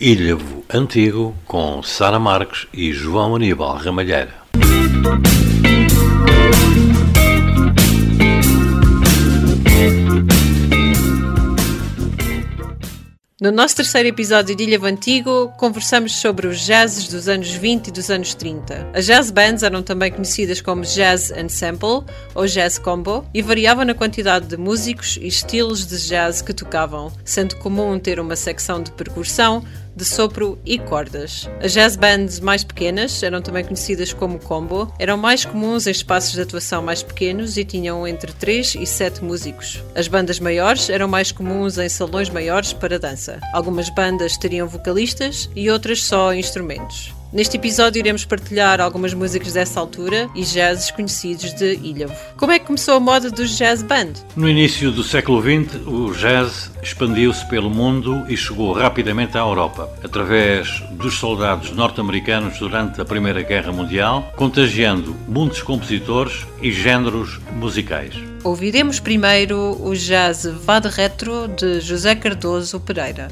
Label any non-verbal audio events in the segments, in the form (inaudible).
Ilhavo Antigo com Sara Marques e João Aníbal Ramalheira. No nosso terceiro episódio de Ilha Antigo, conversamos sobre os jazzes dos anos 20 e dos anos 30. As jazz bands eram também conhecidas como jazz ensemble ou jazz combo e variavam na quantidade de músicos e estilos de jazz que tocavam, sendo comum ter uma secção de percussão, de sopro e cordas. As jazz bands mais pequenas, eram também conhecidas como combo, eram mais comuns em espaços de atuação mais pequenos e tinham entre 3 e 7 músicos. As bandas maiores eram mais comuns em salões maiores para dança. Algumas bandas teriam vocalistas e outras só instrumentos. Neste episódio iremos partilhar algumas músicas dessa altura e jazzes conhecidos de Ilhavo. Como é que começou a moda dos jazz band? No início do século XX, o jazz expandiu-se pelo mundo e chegou rapidamente à Europa, através dos soldados norte-americanos durante a Primeira Guerra Mundial, contagiando muitos compositores e géneros musicais. Ouviremos primeiro o jazz Vade Retro de José Cardoso Pereira.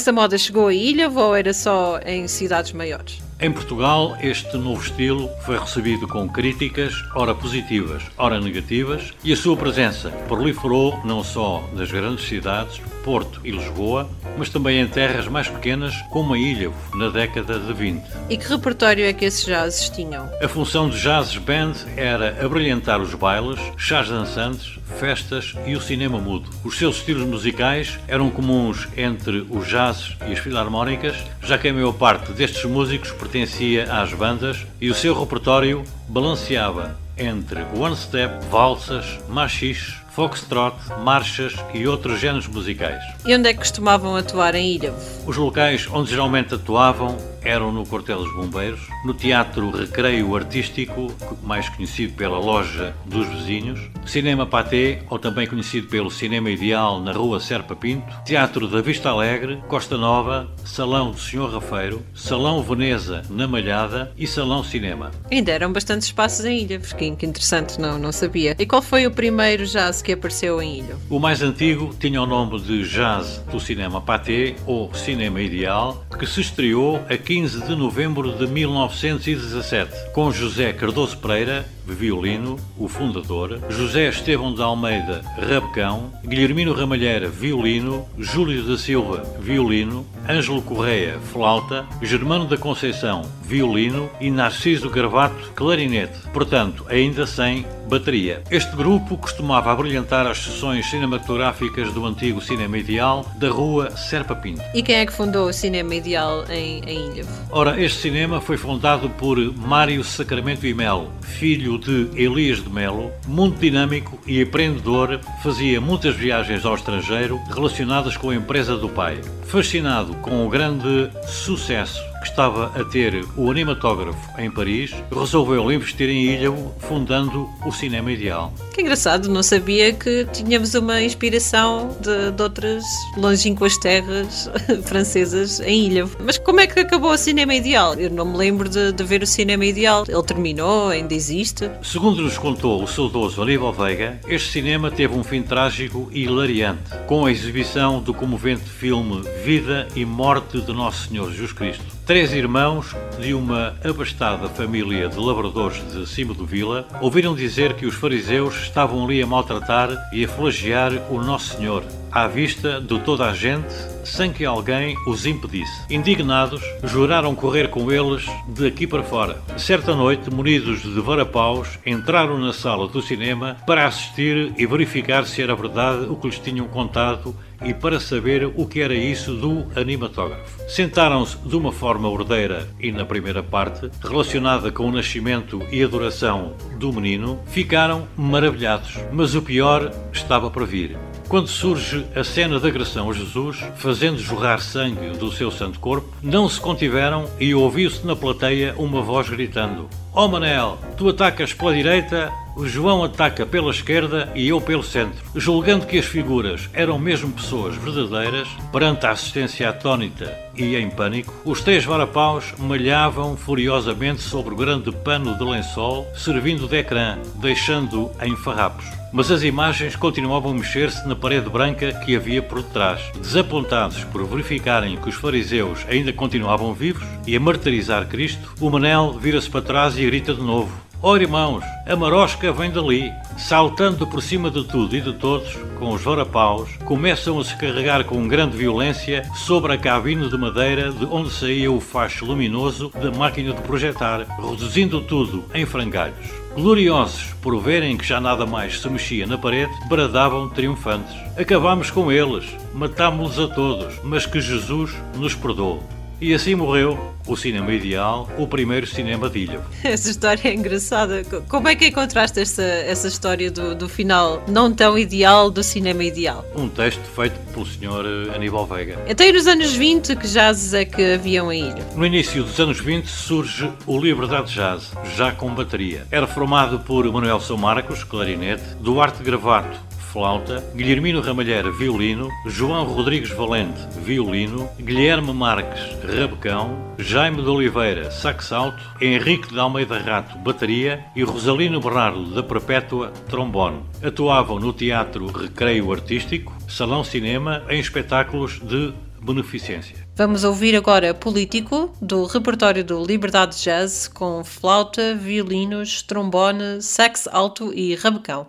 Essa moda chegou à ilha ou era só em cidades maiores? Em Portugal, este novo estilo foi recebido com críticas, ora positivas, ora negativas, e a sua presença proliferou não só nas grandes cidades, Porto e Lisboa, mas também em terras mais pequenas, como a Ilha, na década de 20. E que repertório é que esses jazzes tinham? A função de jazzes band era abrilhantar os bailes, chás dançantes, festas e o cinema mudo. Os seus estilos musicais eram comuns entre os jazzes e as filarmónicas, já que a maior parte destes músicos pertencia às bandas e o seu repertório balanceava entre one-step, valsas, machiches, foxtrot, marchas e outros géneros musicais. E onde é que costumavam atuar em Ilha? Os locais onde geralmente atuavam eram no Quartel dos Bombeiros, no Teatro Recreio Artístico, mais conhecido pela Loja dos Vizinhos, Cinema Paté, ou também conhecido pelo Cinema Ideal na Rua Serpa Pinto, Teatro da Vista Alegre, Costa Nova, Salão do Senhor Rafeiro, Salão Veneza na Malhada e Salão Cinema. Ainda eram bastantes espaços em Ilha, que, que interessante, não, não sabia. E qual foi o primeiro jazz que apareceu em Ilha? O mais antigo tinha o nome de Jazz do Cinema Paté, ou Cinema Ideal, que se estreou aqui 15 de novembro de 1917, com José Cardoso Pereira, violino, o fundador, José Estevão de Almeida, rabecão, Guilhermino Ramalheira, violino, Júlio da Silva, violino, Ângelo Correia, flauta, Germano da Conceição, violino e Narciso Gravato, clarinete, portanto, ainda sem bateria. Este grupo costumava abrilhantar as sessões cinematográficas do antigo Cinema Ideal da rua Serpa Pinto. E quem é que fundou o Cinema Ideal em, em Ilha? Ora, este cinema foi fundado por Mário Sacramento e Melo, filho de Elias de Melo, muito dinâmico e empreendedor, fazia muitas viagens ao estrangeiro relacionadas com a empresa do pai. Fascinado com o grande sucesso que estava a ter o animatógrafo em Paris, resolveu investir em Ilhavo, fundando o Cinema Ideal. Que engraçado, não sabia que tínhamos uma inspiração de, de outras longínquas terras (laughs) francesas em Ilhavo. Mas como é que acabou o Cinema Ideal? Eu não me lembro de, de ver o Cinema Ideal. Ele terminou, ainda existe? Segundo nos contou o saudoso Aníbal Veiga, este cinema teve um fim trágico e hilariante, com a exibição do comovente filme Vida e Morte de Nosso Senhor Jesus Cristo Três irmãos de uma abastada família de labradores de cima do Vila ouviram dizer que os fariseus estavam ali a maltratar e a flagear o Nosso Senhor, à vista de toda a gente, sem que alguém os impedisse. Indignados, juraram correr com eles de aqui para fora. Certa noite, munidos de varapaus, entraram na sala do cinema para assistir e verificar se era verdade o que lhes tinham contado e para saber o que era isso do animatógrafo. Sentaram-se de uma forma ordeira e na primeira parte, relacionada com o nascimento e adoração do menino, ficaram maravilhados. Mas o pior estava para vir. Quando surge a cena de agressão a Jesus, fazendo jorrar sangue do seu santo corpo, não se contiveram e ouviu-se na plateia uma voz gritando: Ó oh Manel, tu atacas pela direita, o João ataca pela esquerda e eu pelo centro. Julgando que as figuras eram mesmo pessoas verdadeiras, perante a assistência atónita e em pânico, os três varapaus malhavam furiosamente sobre o grande pano de lençol, servindo de ecrã, deixando-o em farrapos. Mas as imagens continuavam a mexer-se na parede branca que havia por detrás. Desapontados por verificarem que os fariseus ainda continuavam vivos e a martirizar Cristo, o Manel vira-se para trás e grita de novo: Oh irmãos, a marosca vem dali. Saltando por cima de tudo e de todos, com os varapaus, começam a se carregar com grande violência sobre a cabine de madeira de onde saía o facho luminoso da máquina de projetar, reduzindo tudo em frangalhos. Gloriosos por verem que já nada mais se mexia na parede, bradavam triunfantes. Acabámos com eles, matámos-los a todos, mas que Jesus nos perdoou. E assim morreu o cinema ideal, o primeiro cinema de Ilha. (laughs) Essa história é engraçada. Como é que encontraste essa, essa história do, do final não tão ideal do cinema ideal? Um texto feito pelo senhor Aníbal Veiga. Até nos anos 20, que jazzes é que haviam em Ilha? No início dos anos 20 surge o Liberdade Jazz, já com bateria. Era formado por Manuel São Marcos, clarinete, Duarte Gravato, flauta, Guilhermino Ramalheira, violino, João Rodrigues Valente, violino, Guilherme Marques, rabecão, Jaime de Oliveira, sax alto, Henrique de Almeida Rato, bateria e Rosalino Bernardo da Perpétua, trombone. Atuavam no Teatro Recreio Artístico, Salão Cinema, em espetáculos de beneficência. Vamos ouvir agora Político, do repertório do Liberdade Jazz, com flauta, violinos, trombone, sax alto e rabecão.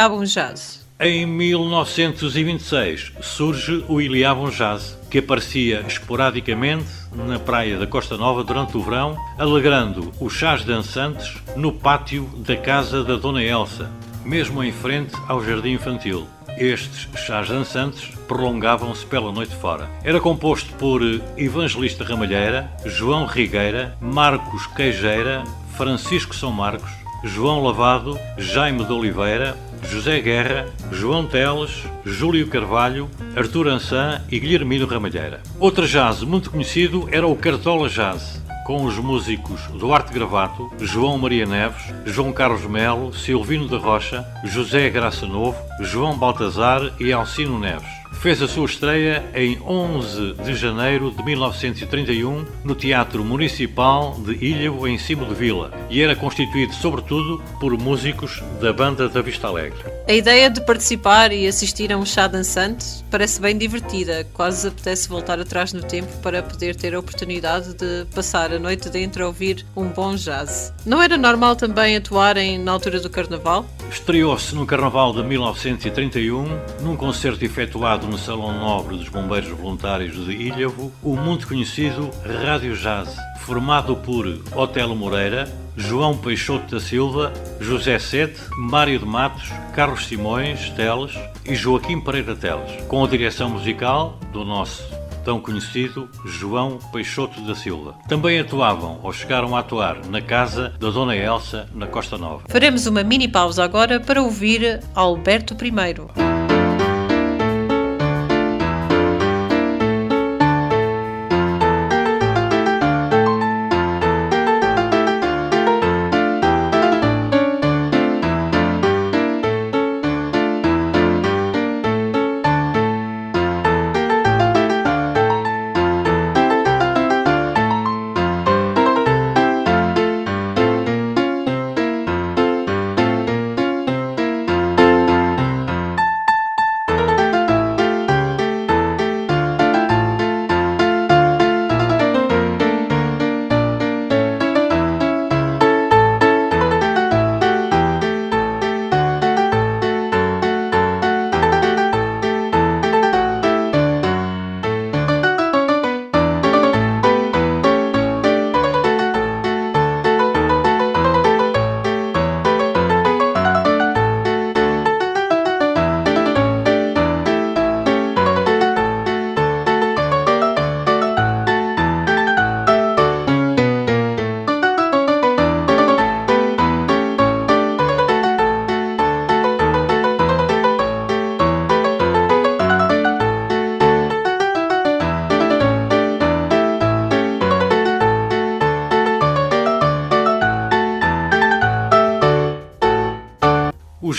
Jazz? Em 1926 surge o Iliabum Jazz, que aparecia esporadicamente na praia da Costa Nova durante o verão, alegrando os chás dançantes no pátio da casa da Dona Elsa, mesmo em frente ao jardim infantil. Estes chás dançantes prolongavam-se pela noite fora. Era composto por Evangelista Ramalheira, João Rigueira, Marcos Queijeira, Francisco São Marcos, João Lavado, Jaime de Oliveira, José Guerra, João Teles, Júlio Carvalho, Artur Ançã e Guilhermino Ramalheira. Outro jazz muito conhecido era o Cartola Jazz, com os músicos Duarte Gravato, João Maria Neves, João Carlos Melo, Silvino da Rocha, José Graça Novo, João Baltazar e Alcino Neves. Fez a sua estreia em 11 de janeiro de 1931 no Teatro Municipal de Ilhavo, em Cimo de Vila, e era constituído sobretudo por músicos da banda da Vista Alegre. A ideia de participar e assistir a um chá dançante parece bem divertida, quase apetece voltar atrás no tempo para poder ter a oportunidade de passar a noite dentro a ouvir um bom jazz. Não era normal também atuarem na altura do Carnaval? Estreou-se no Carnaval de 1931, num concerto efetuado no Salão Nobre dos Bombeiros Voluntários de Ilhavo, o muito conhecido Rádio Jazz, formado por Otelo Moreira, João Peixoto da Silva, José Sete, Mário de Matos, Carlos Simões Teles e Joaquim Pereira Teles, com a direção musical do nosso tão conhecido João Peixoto da Silva. Também atuavam ou chegaram a atuar na casa da Dona Elsa, na Costa Nova. Faremos uma mini pausa agora para ouvir Alberto I.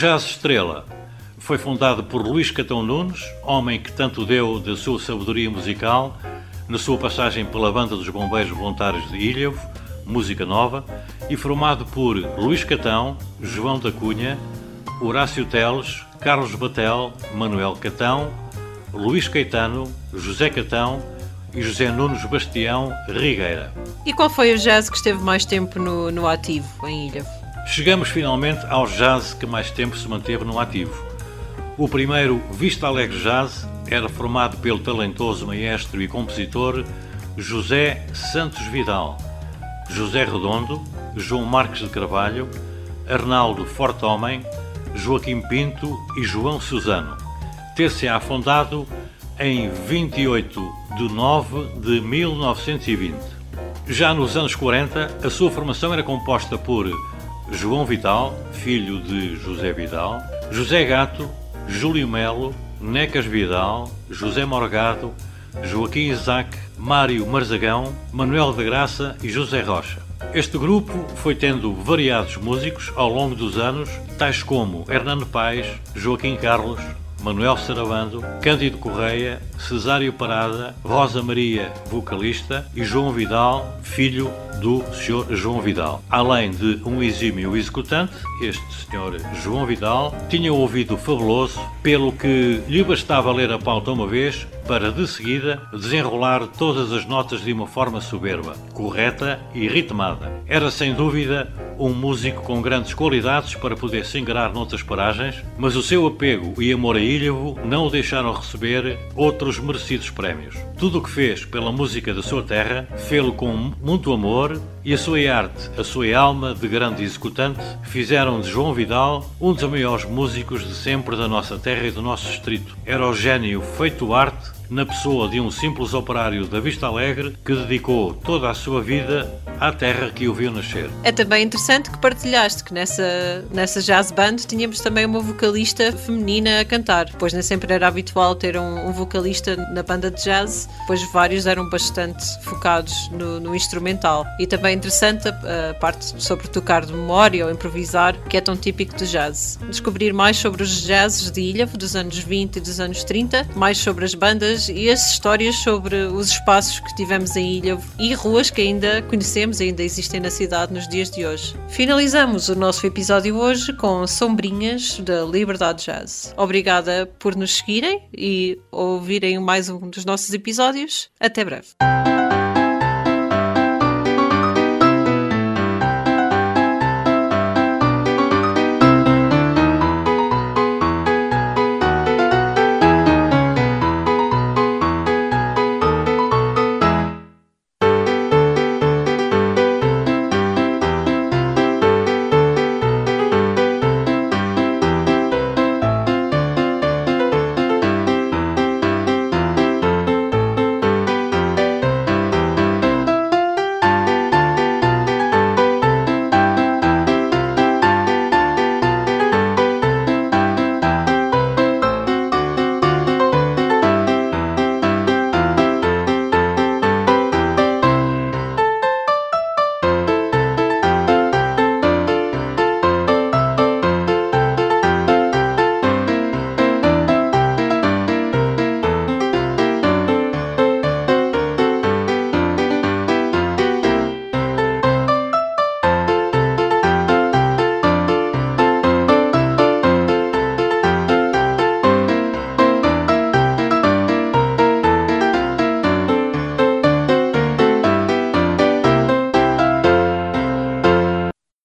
Jazz Estrela foi fundado por Luís Catão Nunes, homem que tanto deu da sua sabedoria musical na sua passagem pela Banda dos Bombeiros Voluntários de Ilhavo, música nova, e formado por Luís Catão, João da Cunha, Horácio Teles, Carlos Batel, Manuel Catão, Luís Caetano, José Catão e José Nunes Bastião Rigueira. E qual foi o jazz que esteve mais tempo no, no ativo em Ilhavo? Chegamos finalmente ao jazz que mais tempo se manteve no ativo. O primeiro Vista Alegre Jazz era formado pelo talentoso maestro e compositor José Santos Vidal, José Redondo, João Marques de Carvalho, Arnaldo Forte Homem, Joaquim Pinto e João Suzano. Ter-se-á fundado em 28 de 9 de 1920. Já nos anos 40, a sua formação era composta por João Vital, filho de José Vidal, José Gato, Júlio Melo, Necas Vidal, José Morgado, Joaquim Isaac, Mário Marzagão, Manuel da Graça e José Rocha. Este grupo foi tendo variados músicos ao longo dos anos, tais como Hernando Paes, Joaquim Carlos, Manuel Saravando, Cândido Correia, Cesário Parada, Rosa Maria, vocalista, e João Vidal, filho do Sr. João Vidal. Além de um exímio executante, este Sr. João Vidal tinha um ouvido fabuloso, pelo que lhe bastava ler a pauta uma vez para, de seguida, desenrolar todas as notas de uma forma soberba, correta e ritmada. Era, sem dúvida, um músico com grandes qualidades para poder se ingrar noutras paragens, mas o seu apego e amor a Ilhavo não o deixaram receber outros merecidos prémios. Tudo o que fez pela música da sua terra, fê-lo com muito amor e a sua arte, a sua alma de grande executante, fizeram de João Vidal um dos maiores músicos de sempre da nossa terra e do nosso distrito. Era o gênio feito arte na pessoa de um simples operário da Vista Alegre que dedicou toda a sua vida à terra que o viu nascer. É também interessante que partilhaste que nessa, nessa jazz band tínhamos também uma vocalista feminina a cantar, pois nem sempre era habitual ter um, um vocalista na banda de jazz, pois vários eram bastante focados no, no instrumental. E também é interessante a, a, parte sobre tocar de memória ou improvisar, que é tão típico do jazz. Descobrir mais sobre os jazzes de Ilha dos anos 20 e dos anos 30, mais sobre as bandas e as histórias sobre os espaços que tivemos em Ilha e ruas que ainda conhecemos e ainda existem na cidade nos dias de hoje. Finalizamos o nosso episódio hoje com Sombrinhas da Liberdade Jazz. Obrigada por nos seguirem e ouvirem mais um dos nossos episódios. Até breve.